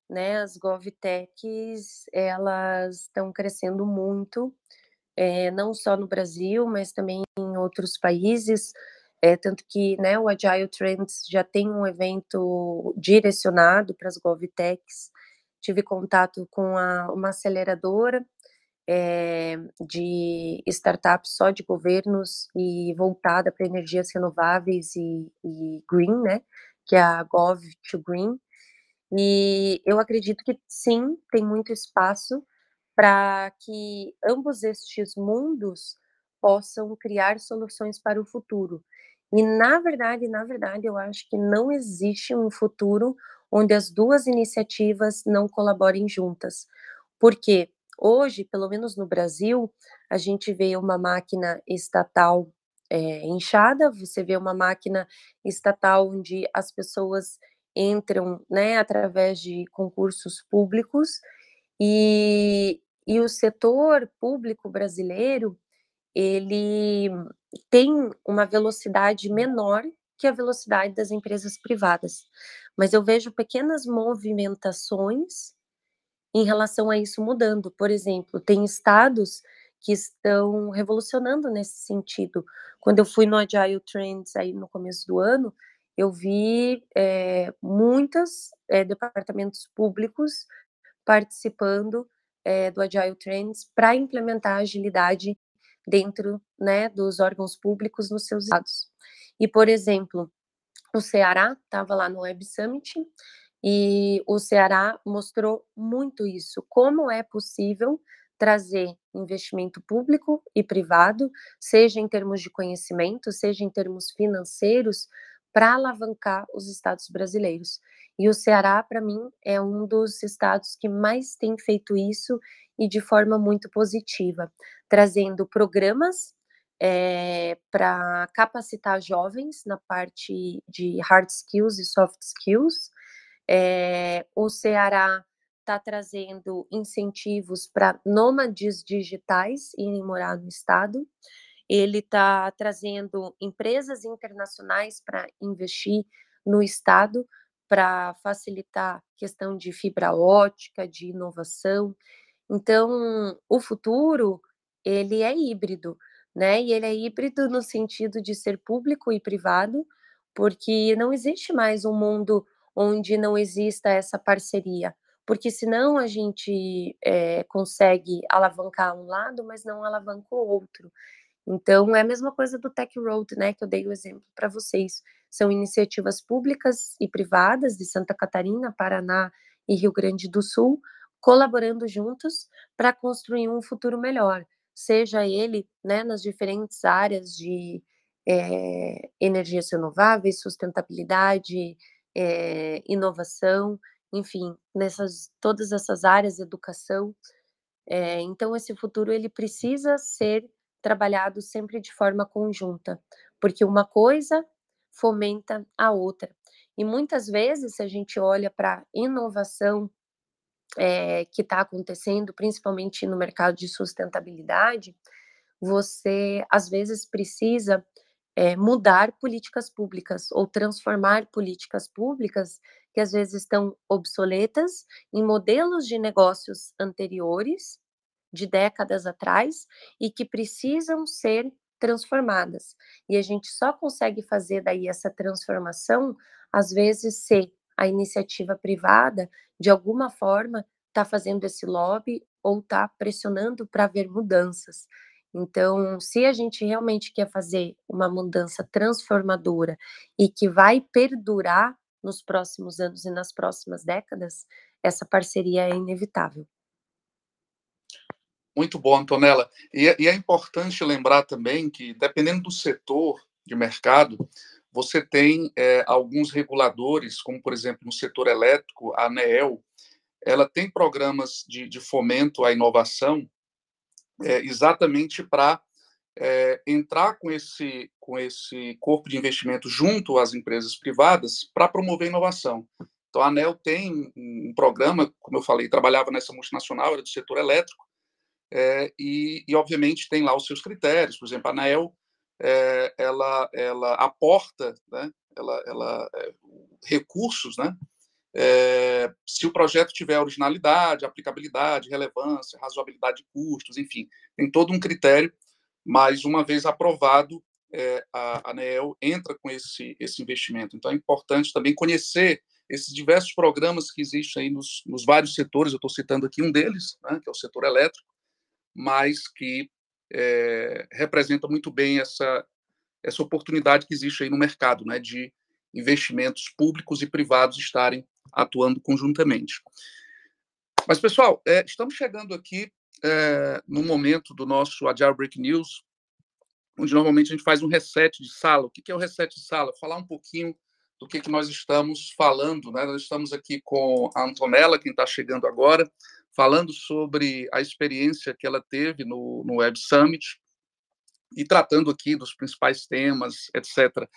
Né? As GovTechs, elas estão crescendo muito, é, não só no Brasil, mas também em outros países, é, tanto que né, o Agile Trends já tem um evento direcionado para as GovTechs. Tive contato com a, uma aceleradora é, de startups só de governos e voltada para energias renováveis e, e, green, né? Que é a Gov to Green. E eu acredito que sim, tem muito espaço para que ambos estes mundos possam criar soluções para o futuro. E na verdade, na verdade, eu acho que não existe um futuro onde as duas iniciativas não colaborem juntas. Por quê? Hoje, pelo menos no Brasil, a gente vê uma máquina estatal é, inchada, você vê uma máquina estatal onde as pessoas entram né, através de concursos públicos e, e o setor público brasileiro ele tem uma velocidade menor que a velocidade das empresas privadas. Mas eu vejo pequenas movimentações em relação a isso mudando. Por exemplo, tem estados que estão revolucionando nesse sentido. Quando eu fui no Agile Trends aí no começo do ano, eu vi é, muitos é, departamentos públicos participando é, do Agile Trends para implementar agilidade dentro né, dos órgãos públicos nos seus estados. E, por exemplo, o Ceará estava lá no Web Summit e o Ceará mostrou muito isso, como é possível trazer investimento público e privado, seja em termos de conhecimento, seja em termos financeiros, para alavancar os estados brasileiros. E o Ceará, para mim, é um dos estados que mais tem feito isso e de forma muito positiva, trazendo programas é, para capacitar jovens na parte de hard skills e soft skills, é, o Ceará está trazendo incentivos para nômades digitais irem morar no estado. Ele está trazendo empresas internacionais para investir no estado para facilitar questão de fibra ótica, de inovação. Então, o futuro ele é híbrido, né? E ele é híbrido no sentido de ser público e privado, porque não existe mais um mundo onde não exista essa parceria, porque senão a gente é, consegue alavancar um lado, mas não alavanca o outro. Então, é a mesma coisa do Tech Road, né, que eu dei o exemplo para vocês. São iniciativas públicas e privadas de Santa Catarina, Paraná e Rio Grande do Sul, colaborando juntos para construir um futuro melhor, seja ele né, nas diferentes áreas de é, energias renováveis, sustentabilidade, é, inovação enfim, nessas todas essas áreas, educação. É, então esse futuro ele precisa ser trabalhado sempre de forma conjunta, porque uma coisa fomenta a outra. E muitas vezes, se a gente olha para inovação é, que está acontecendo, principalmente no mercado de sustentabilidade, você às vezes precisa é, mudar políticas públicas ou transformar políticas públicas que às vezes estão obsoletas em modelos de negócios anteriores, de décadas atrás, e que precisam ser transformadas. E a gente só consegue fazer daí essa transformação, às vezes, se a iniciativa privada, de alguma forma, está fazendo esse lobby ou está pressionando para haver mudanças. Então, se a gente realmente quer fazer uma mudança transformadora e que vai perdurar nos próximos anos e nas próximas décadas, essa parceria é inevitável. Muito bom, Antonella. E, é, e é importante lembrar também que, dependendo do setor de mercado, você tem é, alguns reguladores, como, por exemplo, no setor elétrico, a ANEEL, ela tem programas de, de fomento à inovação é, exatamente para é, entrar com esse, com esse corpo de investimento junto às empresas privadas para promover inovação. Então, a ANEL tem um programa, como eu falei, trabalhava nessa multinacional, era do setor elétrico, é, e, e, obviamente, tem lá os seus critérios. Por exemplo, a ANEL, é, ela, ela aporta né, ela, ela, é, recursos né, é, se o projeto tiver originalidade, aplicabilidade, relevância, razoabilidade de custos, enfim, tem todo um critério, mas uma vez aprovado, é, a ANEEL entra com esse, esse investimento. Então é importante também conhecer esses diversos programas que existem aí nos, nos vários setores, eu estou citando aqui um deles, né, que é o setor elétrico, mas que é, representa muito bem essa, essa oportunidade que existe aí no mercado, né, de investimentos públicos e privados estarem atuando conjuntamente. Mas, pessoal, é, estamos chegando aqui é, no momento do nosso Agile Break News, onde normalmente a gente faz um reset de sala. O que é o reset de sala? Falar um pouquinho do que, que nós estamos falando. Né? Nós estamos aqui com a Antonella, quem está chegando agora, falando sobre a experiência que ela teve no, no Web Summit e tratando aqui dos principais temas, etc.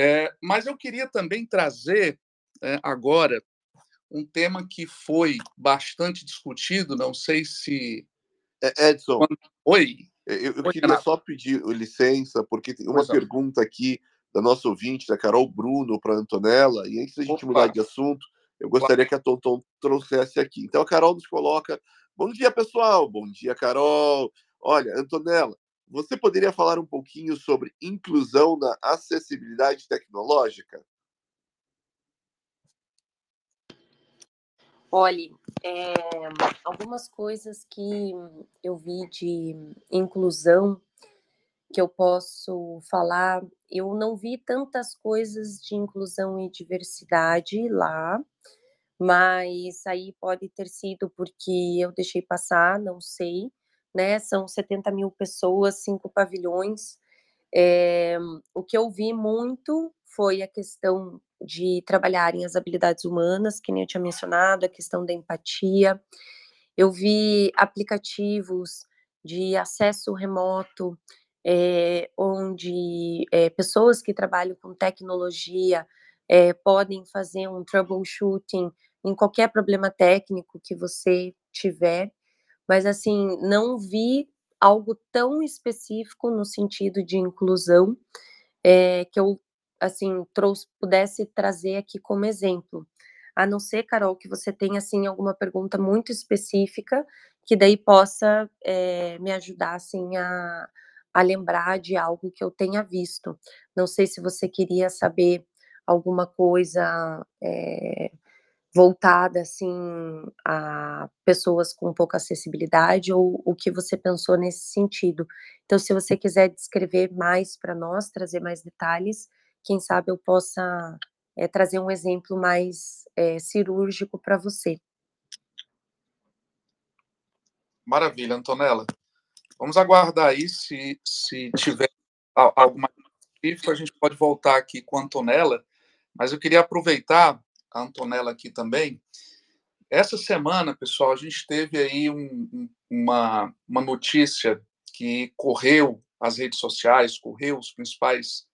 É, mas eu queria também trazer é, agora um tema que foi bastante discutido, não sei se. Edson. Quando... Oi. Eu, eu Oi, queria Renato. só pedir licença, porque tem uma pergunta aqui da nossa ouvinte, da Carol Bruno, para a Antonella, e antes da gente Opa. mudar de assunto, eu gostaria que a Tonton trouxesse aqui. Então, a Carol nos coloca: Bom dia, pessoal. Bom dia, Carol. Olha, Antonella, você poderia falar um pouquinho sobre inclusão na acessibilidade tecnológica? Olhe, é, algumas coisas que eu vi de inclusão que eu posso falar, eu não vi tantas coisas de inclusão e diversidade lá, mas aí pode ter sido porque eu deixei passar, não sei, né? São 70 mil pessoas, cinco pavilhões. É, o que eu vi muito foi a questão de trabalharem as habilidades humanas, que nem eu tinha mencionado, a questão da empatia. Eu vi aplicativos de acesso remoto, é, onde é, pessoas que trabalham com tecnologia podem fazer um troubleshooting em qualquer problema técnico que você tiver, mas assim, não vi algo tão específico no sentido de inclusão que eu assim, trouxe, pudesse trazer aqui como exemplo. A não ser, Carol, que você tenha, assim, alguma pergunta muito específica, que daí possa é, me ajudar, assim, a, a lembrar de algo que eu tenha visto. Não sei se você queria saber alguma coisa é, voltada, assim, a pessoas com pouca acessibilidade ou o que você pensou nesse sentido. Então, se você quiser descrever mais para nós, trazer mais detalhes, quem sabe eu possa é, trazer um exemplo mais é, cirúrgico para você. Maravilha, Antonella. Vamos aguardar aí, se, se tiver algo mais específico, a gente pode voltar aqui com a Antonella, mas eu queria aproveitar a Antonella aqui também. Essa semana, pessoal, a gente teve aí um, uma, uma notícia que correu as redes sociais, correu os principais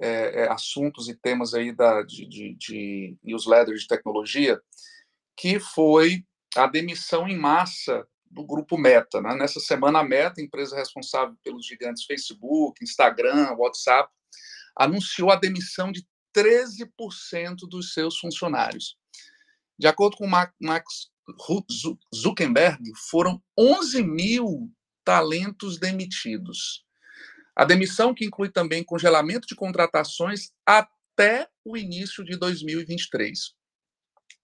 é, assuntos e temas aí da, de, de, de newsletters de tecnologia, que foi a demissão em massa do grupo Meta. Né? Nessa semana, a Meta, empresa responsável pelos gigantes Facebook, Instagram, WhatsApp, anunciou a demissão de 13% dos seus funcionários. De acordo com Max Zuckerberg, foram 11 mil talentos demitidos. A demissão que inclui também congelamento de contratações até o início de 2023.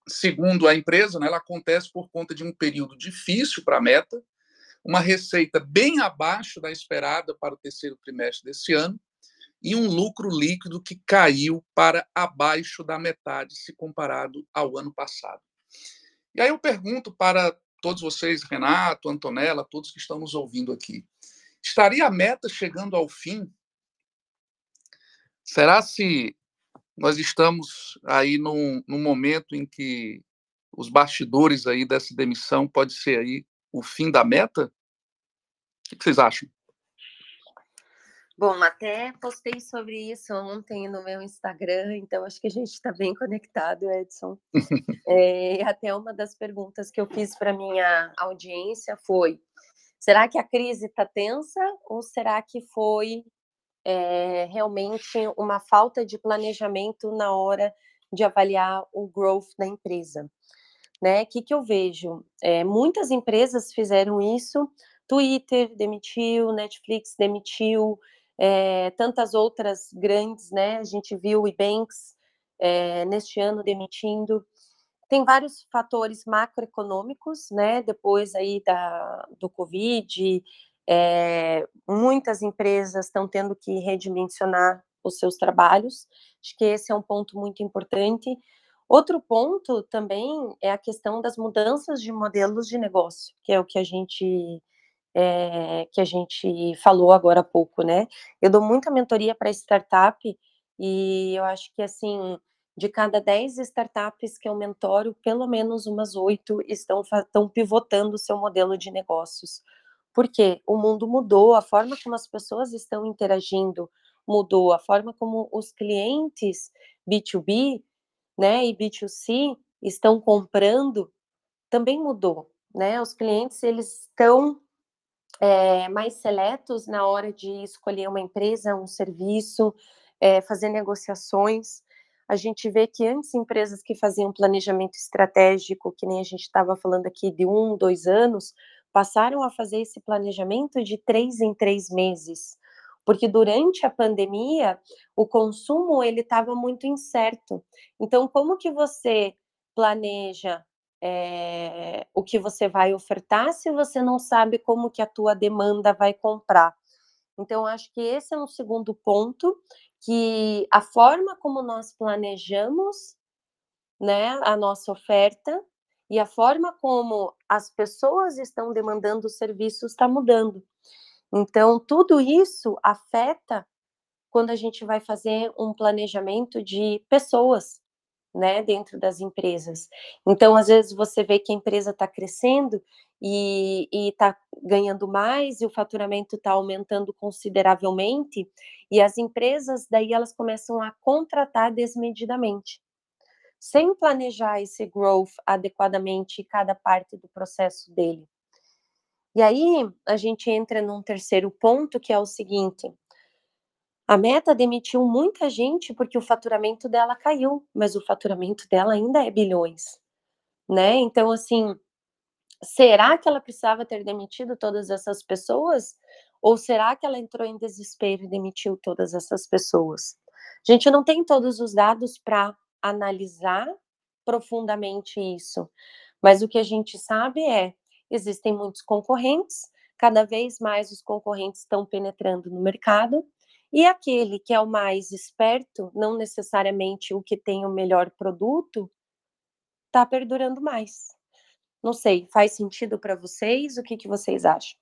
Segundo a empresa, né, ela acontece por conta de um período difícil para a meta, uma receita bem abaixo da esperada para o terceiro trimestre desse ano e um lucro líquido que caiu para abaixo da metade se comparado ao ano passado. E aí eu pergunto para todos vocês, Renato, Antonella, todos que estão nos ouvindo aqui, estaria a meta chegando ao fim? Será se nós estamos aí num, num momento em que os bastidores aí dessa demissão pode ser aí o fim da meta? O que vocês acham? Bom, até postei sobre isso ontem no meu Instagram, então acho que a gente está bem conectado, Edson. é, até uma das perguntas que eu fiz para minha audiência foi: será que a crise está tensa ou será que foi é, realmente uma falta de planejamento na hora de avaliar o growth da empresa? Né? O que, que eu vejo? É, muitas empresas fizeram isso. Twitter demitiu, Netflix demitiu, é, tantas outras grandes, né? A gente viu o Ebanks é, neste ano demitindo. Tem vários fatores macroeconômicos, né? Depois aí da, do Covid, é, muitas empresas estão tendo que redimensionar os seus trabalhos. Acho que esse é um ponto muito importante. Outro ponto também é a questão das mudanças de modelos de negócio, que é o que a gente é, que a gente falou agora há pouco, né? Eu dou muita mentoria para startup e eu acho que, assim, de cada 10 startups que eu mentoro, pelo menos umas oito estão, estão pivotando o seu modelo de negócios. Porque o mundo mudou, a forma como as pessoas estão interagindo mudou, a forma como os clientes B2B né, e B2C estão comprando também mudou. Né? Os clientes eles estão é, mais seletos na hora de escolher uma empresa, um serviço, é, fazer negociações. A gente vê que antes empresas que faziam planejamento estratégico, que nem a gente estava falando aqui de um, dois anos, passaram a fazer esse planejamento de três em três meses, porque durante a pandemia o consumo ele estava muito incerto. Então, como que você planeja é, o que você vai ofertar se você não sabe como que a tua demanda vai comprar. Então, acho que esse é um segundo ponto, que a forma como nós planejamos né, a nossa oferta e a forma como as pessoas estão demandando os serviços está mudando. Então, tudo isso afeta quando a gente vai fazer um planejamento de pessoas, né, dentro das empresas. Então, às vezes, você vê que a empresa está crescendo e está ganhando mais e o faturamento está aumentando consideravelmente, e as empresas, daí, elas começam a contratar desmedidamente, sem planejar esse growth adequadamente cada parte do processo dele. E aí, a gente entra num terceiro ponto, que é o seguinte: a Meta demitiu muita gente porque o faturamento dela caiu, mas o faturamento dela ainda é bilhões, né? Então, assim, será que ela precisava ter demitido todas essas pessoas? Ou será que ela entrou em desespero e demitiu todas essas pessoas? A gente não tem todos os dados para analisar profundamente isso, mas o que a gente sabe é existem muitos concorrentes, cada vez mais os concorrentes estão penetrando no mercado e aquele que é o mais esperto, não necessariamente o que tem o melhor produto, está perdurando mais. Não sei, faz sentido para vocês? O que, que vocês acham?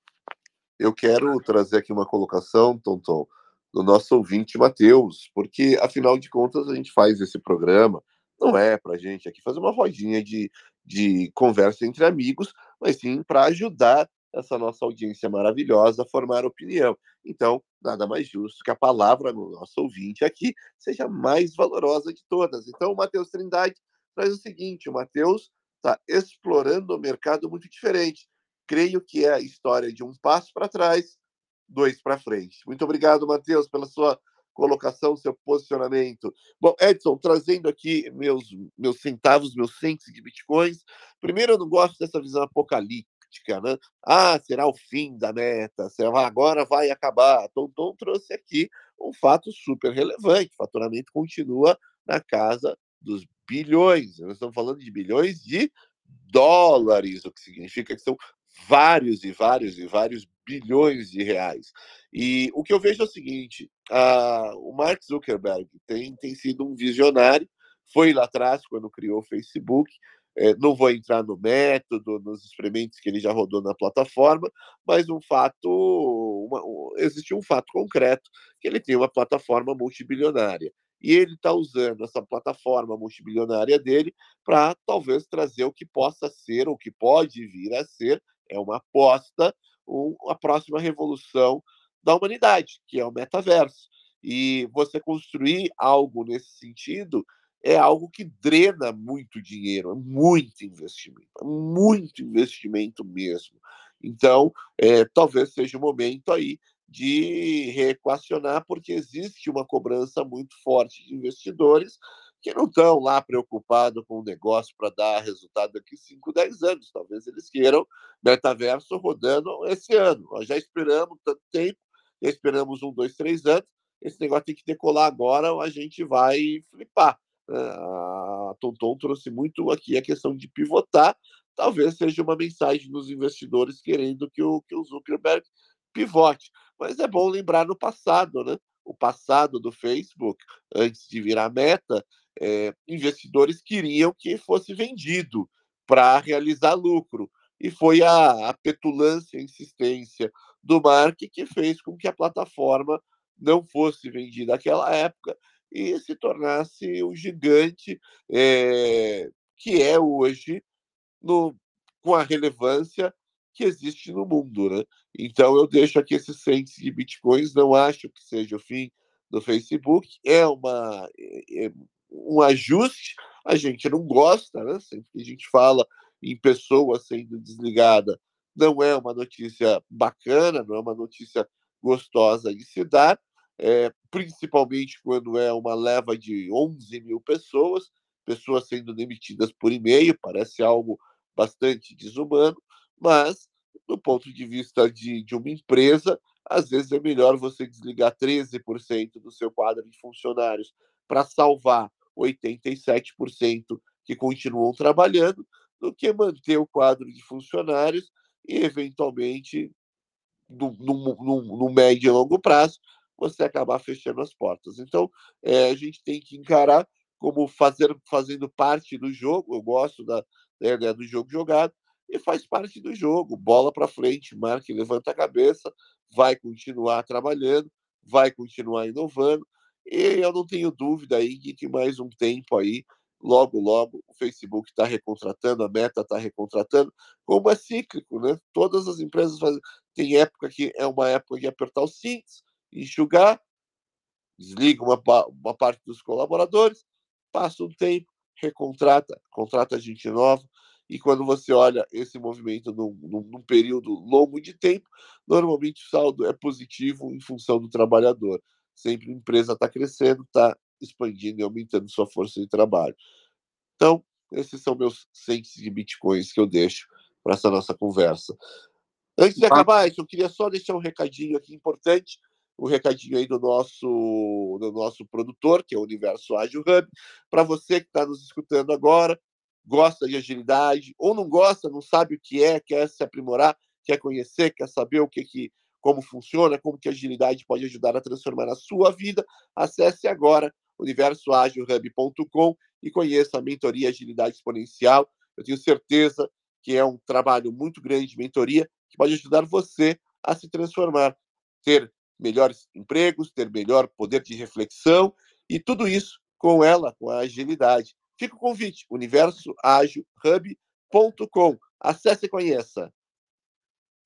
Eu quero trazer aqui uma colocação, Tonton, do nosso ouvinte Matheus, porque afinal de contas a gente faz esse programa não é para a gente aqui fazer uma rodinha de, de conversa entre amigos, mas sim para ajudar essa nossa audiência maravilhosa formar opinião. Então, nada mais justo que a palavra no nosso ouvinte aqui seja mais valorosa de todas. Então, o Matheus Trindade traz o seguinte: o Matheus está explorando um mercado muito diferente. Creio que é a história de um passo para trás, dois para frente. Muito obrigado, Matheus, pela sua colocação, seu posicionamento. Bom, Edson, trazendo aqui meus, meus centavos, meus cents de bitcoins. Primeiro, eu não gosto dessa visão apocalíptica, né? Ah, será o fim da meta, será, agora vai acabar. Tom trouxe aqui um fato super relevante: o faturamento continua na casa dos bilhões. Nós estamos falando de bilhões de dólares, o que significa que são vários e vários e vários bilhões de reais. E o que eu vejo é o seguinte: a, o Mark Zuckerberg tem, tem sido um visionário, foi lá atrás quando criou o Facebook. É, não vou entrar no método, nos experimentos que ele já rodou na plataforma, mas um fato, uma, existe um fato concreto, que ele tem uma plataforma multibilionária. E ele está usando essa plataforma multibilionária dele para talvez trazer o que possa ser, o que pode vir a ser, é uma aposta, um, a próxima revolução da humanidade, que é o metaverso. E você construir algo nesse sentido é algo que drena muito dinheiro, é muito investimento, é muito investimento mesmo. Então, é, talvez seja o momento aí de reequacionar, porque existe uma cobrança muito forte de investidores que não estão lá preocupados com o negócio para dar resultado daqui 5, 10 anos. Talvez eles queiram metaverso rodando esse ano. Nós já esperamos tanto tempo, já esperamos um, dois, três anos. Esse negócio tem que decolar agora, ou a gente vai flipar. Né? A Tonton trouxe muito aqui a questão de pivotar. Talvez seja uma mensagem dos investidores querendo que o, que o Zuckerberg pivote. Mas é bom lembrar no passado, né? O passado do Facebook, antes de virar meta, é, investidores queriam que fosse vendido para realizar lucro. E foi a, a petulância, a insistência do Mark que fez com que a plataforma não fosse vendida naquela época e se tornasse o gigante é, que é hoje, no, com a relevância que existe no mundo. Né? Então, eu deixo aqui esses 100 de bitcoins, não acho que seja o fim do Facebook, é uma, é, um ajuste, a gente não gosta, né? Sempre que a gente fala em pessoa sendo desligada, não é uma notícia bacana, não é uma notícia gostosa de se dar, é, principalmente quando é uma leva de 11 mil pessoas, pessoas sendo demitidas por e-mail, parece algo bastante desumano, mas do ponto de vista de, de uma empresa, às vezes é melhor você desligar 13% do seu quadro de funcionários para salvar 87% que continuam trabalhando, do que manter o quadro de funcionários e, eventualmente, no, no, no, no médio e longo prazo, você acabar fechando as portas. Então, é, a gente tem que encarar como fazer, fazendo parte do jogo. Eu gosto da, da ideia do jogo jogado e faz parte do jogo. Bola para frente, marca e levanta a cabeça, vai continuar trabalhando, vai continuar inovando e eu não tenho dúvida aí de que mais um tempo aí, logo, logo, o Facebook está recontratando, a Meta está recontratando, como é cíclico, né? Todas as empresas fazem. Tem época que é uma época de apertar os cintos, enxugar, desliga uma, uma parte dos colaboradores, passa um tempo, recontrata, contrata gente nova, e quando você olha esse movimento num, num, período longo de tempo, normalmente o saldo é positivo em função do trabalhador sempre a empresa está crescendo, está expandindo e aumentando sua força de trabalho. Então, esses são meus 100 de bitcoins que eu deixo para essa nossa conversa. Antes de acabar, eu queria só deixar um recadinho aqui importante, um recadinho aí do nosso, do nosso produtor, que é o Universo Ágil Hub, para você que está nos escutando agora, gosta de agilidade, ou não gosta, não sabe o que é, quer se aprimorar, quer conhecer, quer saber o que, que como funciona, como que a agilidade pode ajudar a transformar a sua vida, acesse agora universoagilhub.com e conheça a mentoria Agilidade Exponencial. Eu tenho certeza que é um trabalho muito grande de mentoria que pode ajudar você a se transformar, ter melhores empregos, ter melhor poder de reflexão e tudo isso com ela, com a agilidade. fica o convite, universoagilhub.com. Acesse e conheça.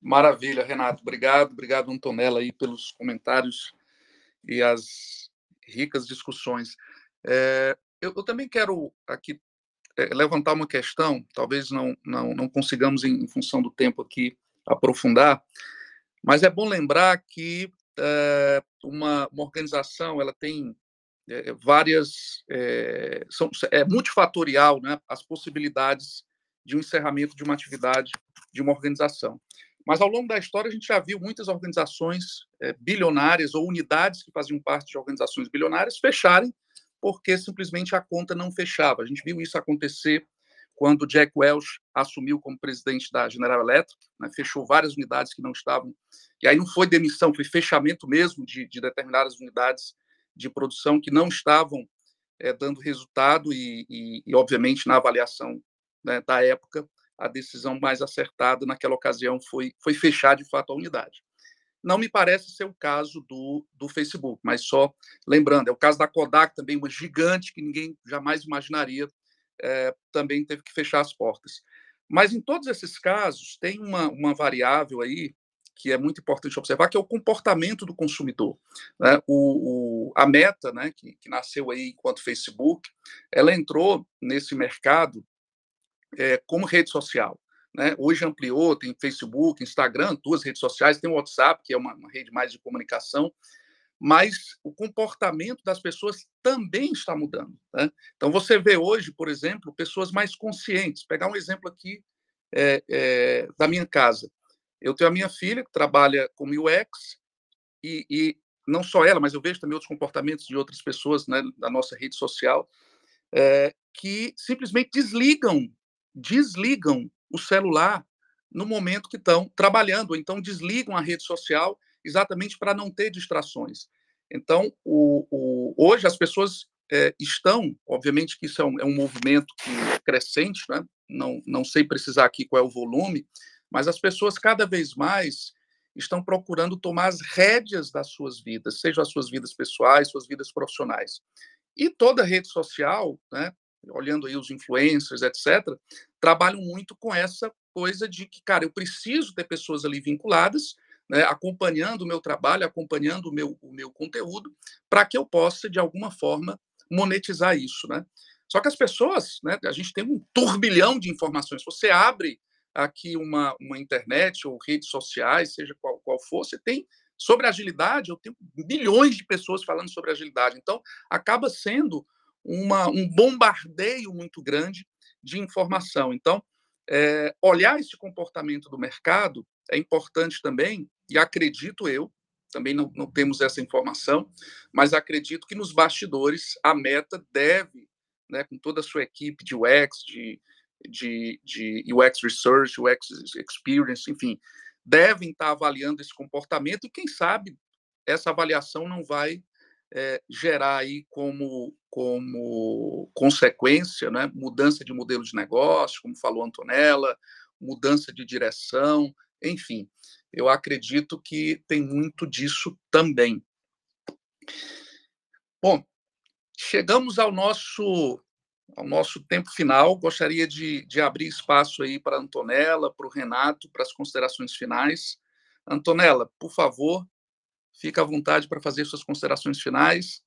Maravilha, Renato. Obrigado, obrigado, Antonella, aí, pelos comentários e as ricas discussões. É, eu, eu, também quero aqui é, levantar uma questão, talvez não, não, não consigamos, em, em, função do tempo aqui, aprofundar, mas é bom lembrar que uma, uma, organização ela tem é, várias. É, são, é multifatorial né, as possibilidades de um encerramento de uma atividade de uma organização. Mas ao longo da história a gente já viu muitas organizações é, bilionárias ou unidades que faziam parte de organizações bilionárias fecharem porque simplesmente a conta não fechava. A gente viu isso acontecer quando Jack Welch assumiu como presidente da General Electric, né, fechou várias unidades que não estavam, e aí não foi demissão, foi fechamento mesmo de, de determinadas unidades de produção que não estavam é, dando resultado e, e, e, obviamente, na avaliação né, da época, a decisão mais acertada naquela ocasião foi, foi fechar de fato a unidade. Não me parece ser o caso do, do Facebook, mas só lembrando, é o caso da Kodak também, uma gigante que ninguém jamais imaginaria, é, também teve que fechar as portas. Mas em todos esses casos, tem uma, uma variável aí que é muito importante observar, que é o comportamento do consumidor. Né? O, o, a Meta, né, que, que nasceu aí enquanto Facebook, ela entrou nesse mercado é, como rede social. Né? Hoje ampliou, tem Facebook, Instagram, duas redes sociais, tem o WhatsApp, que é uma, uma rede mais de comunicação, mas o comportamento das pessoas também está mudando. Né? Então, você vê hoje, por exemplo, pessoas mais conscientes. Pegar um exemplo aqui é, é, da minha casa. Eu tenho a minha filha, que trabalha com UX, e, e, não só ela, mas eu vejo também outros comportamentos de outras pessoas né, da nossa rede social, é, que simplesmente desligam, desligam o celular no momento que estão trabalhando, ou então desligam a rede social exatamente para não ter distrações. Então, o, o, hoje as pessoas é, estão, obviamente que isso é um, é um movimento crescente, né? não, não sei precisar aqui qual é o volume, mas as pessoas cada vez mais estão procurando tomar as rédeas das suas vidas, sejam as suas vidas pessoais, suas vidas profissionais. E toda rede social, né, olhando aí os influencers, etc., trabalham muito com essa coisa de que, cara, eu preciso ter pessoas ali vinculadas, né, acompanhando o meu trabalho, acompanhando o meu, o meu conteúdo, para que eu possa, de alguma forma, monetizar isso, né? Só que as pessoas, né, a gente tem um turbilhão de informações. Você abre aqui uma, uma internet ou redes sociais, seja qual, qual for, você tem sobre agilidade, eu tenho milhões de pessoas falando sobre agilidade. Então, acaba sendo uma, um bombardeio muito grande de informação. Então, é, olhar esse comportamento do mercado é importante também, e acredito eu, também não, não, temos essa informação, mas acredito que nos bastidores a Meta deve, né, com toda a sua equipe de UX, de, de, de UX Research, UX Experience, enfim, devem estar avaliando esse comportamento e, quem sabe, essa avaliação não vai é, gerar aí como, como consequência né, mudança de modelo de negócio, como falou Antonella, mudança de direção, enfim, eu acredito que tem muito disso também. Bom, chegamos ao nosso ao nosso tempo final. Gostaria de, de abrir espaço aí para a Antonella, para o Renato, para as considerações finais. Antonella, por favor, Fica à vontade para fazer suas considerações finais.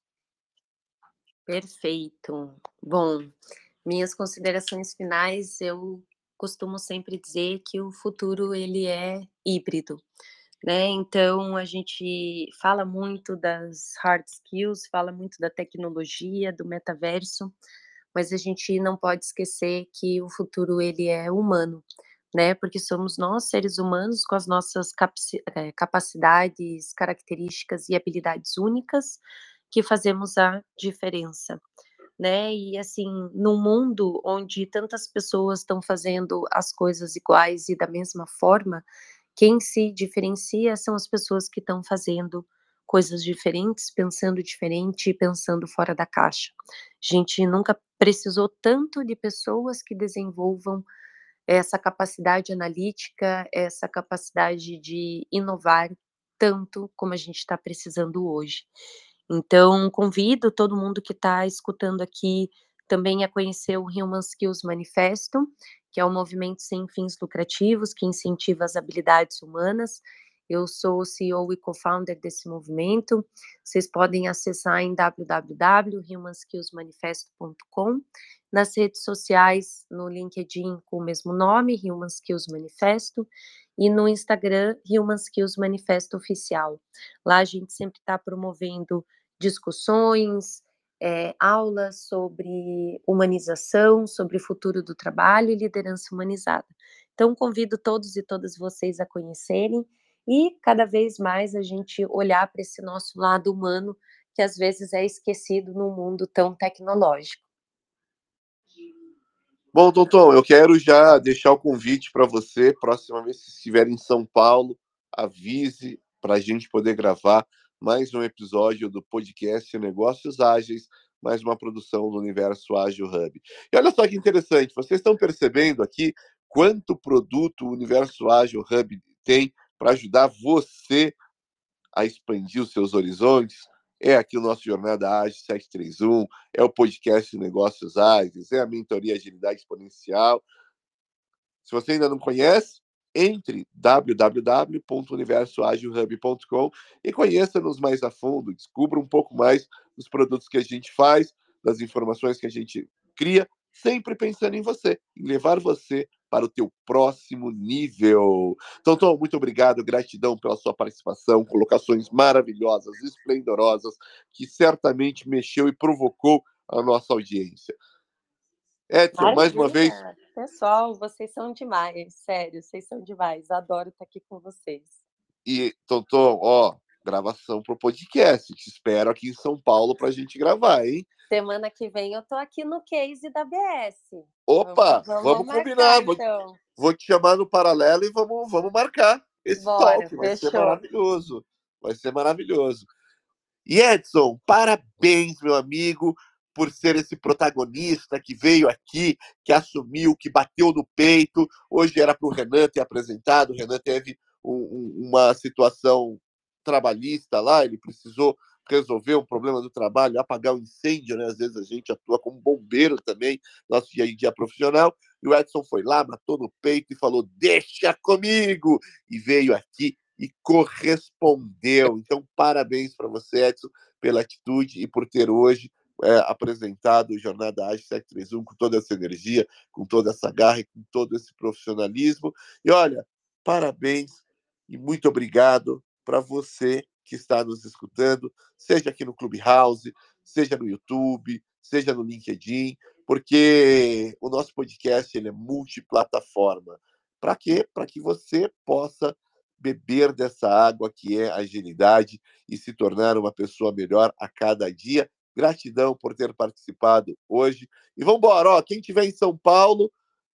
Perfeito. Bom, minhas considerações finais, eu costumo sempre dizer que o futuro ele é híbrido, né? Então a gente fala muito das hard skills, fala muito da tecnologia, do metaverso, mas a gente não pode esquecer que o futuro ele é humano né? Porque somos nós, seres humanos, com as nossas eh, capacidades, características e habilidades únicas, que fazemos a diferença, né? E assim, num mundo onde tantas pessoas estão fazendo as coisas iguais e da mesma forma, quem se diferencia são as pessoas que estão fazendo coisas diferentes, pensando diferente e pensando fora da caixa. A gente nunca precisou tanto de pessoas que desenvolvam essa capacidade analítica, essa capacidade de inovar tanto como a gente está precisando hoje. Então, convido todo mundo que está escutando aqui, também a conhecer o Human Skills Manifesto, que é um movimento sem fins lucrativos que incentiva as habilidades humanas. Eu sou CEO e co-founder desse movimento. Vocês podem acessar em www.humanskillsmanifesto.com, nas redes sociais, no LinkedIn com o mesmo nome, Human Skills Manifesto, e no Instagram, Human Skills Manifesto Oficial. Lá a gente sempre está promovendo discussões, é, aulas sobre humanização, sobre o futuro do trabalho e liderança humanizada. Então, convido todos e todas vocês a conhecerem e cada vez mais a gente olhar para esse nosso lado humano que às vezes é esquecido num mundo tão tecnológico. Bom, Tonton, eu quero já deixar o convite para você, próxima vez que estiver em São Paulo, avise para a gente poder gravar mais um episódio do podcast Negócios Ágeis, mais uma produção do Universo Ágil Hub. E olha só que interessante, vocês estão percebendo aqui quanto produto o Universo Ágil Hub tem para ajudar você a expandir os seus horizontes? É aqui o nosso Jornada Ágil 731, é o podcast Negócios Ágeis, é a mentoria Agilidade Exponencial. Se você ainda não conhece, entre www.universoagilhub.com e conheça-nos mais a fundo, descubra um pouco mais dos produtos que a gente faz, das informações que a gente cria, sempre pensando em você, em levar você para o teu próximo nível. Então, Tom, muito obrigado, gratidão pela sua participação, colocações maravilhosas, esplendorosas, que certamente mexeu e provocou a nossa audiência. Edson, mais uma vez, Pessoal, vocês são demais, sério, vocês são demais. Adoro estar aqui com vocês. E, Tonton, ó, gravação pro podcast. Te espero aqui em São Paulo pra gente gravar, hein? Semana que vem eu tô aqui no case da BS. Opa, vamos, vamos, vamos combinar. Marcar, então. vou, vou, te chamar no paralelo e vamos, vamos marcar esse Bora, talk. Vai fechou. ser maravilhoso. Vai ser maravilhoso. E Edson, parabéns, meu amigo por ser esse protagonista que veio aqui, que assumiu, que bateu no peito. Hoje era para o Renan ter apresentado. O Renan teve um, um, uma situação trabalhista lá, ele precisou resolver um problema do trabalho, apagar o um incêndio, né? Às vezes a gente atua como bombeiro também, nosso dia a dia profissional. E o Edson foi lá, matou no peito e falou: Deixa comigo! E veio aqui e correspondeu. Então, parabéns para você, Edson, pela atitude e por ter hoje é, apresentado Jornada Ágil 731 com toda essa energia, com toda essa garra e com todo esse profissionalismo. E olha, parabéns e muito obrigado para você que está nos escutando, seja aqui no Clubhouse, seja no YouTube, seja no LinkedIn, porque o nosso podcast ele é multiplataforma. Para quê? Para que você possa beber dessa água que é agilidade e se tornar uma pessoa melhor a cada dia Gratidão por ter participado hoje. E vamos embora, ó, quem estiver em São Paulo,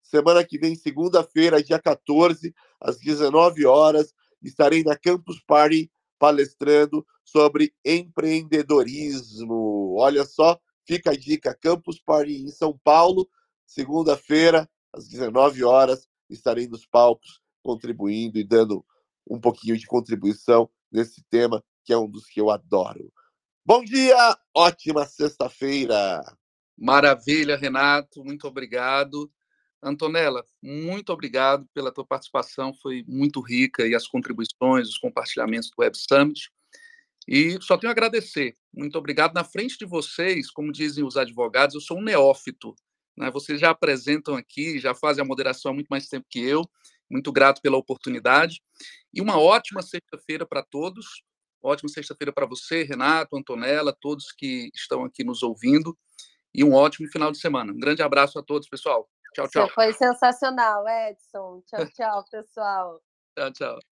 semana que vem, segunda-feira, dia 14, às 19 horas, estarei na Campus Party palestrando sobre empreendedorismo. Olha só, fica a dica, Campus Party em São Paulo, segunda-feira, às 19 horas, estarei nos palcos contribuindo e dando um pouquinho de contribuição nesse tema que é um dos que eu adoro. Bom dia, ótima sexta-feira. Maravilha, Renato, muito obrigado. Antonella, muito obrigado pela tua participação, foi muito rica e as contribuições, os compartilhamentos do Web Summit. E só tenho a agradecer. Muito obrigado. Na frente de vocês, como dizem os advogados, eu sou um neófito. Né? Vocês já apresentam aqui, já fazem a moderação há muito mais tempo que eu. Muito grato pela oportunidade. E uma ótima sexta-feira para todos. Ótima sexta-feira para você, Renato, Antonella, todos que estão aqui nos ouvindo. E um ótimo final de semana. Um grande abraço a todos, pessoal. Tchau, tchau. Foi sensacional, Edson. Tchau, tchau, pessoal. tchau, tchau.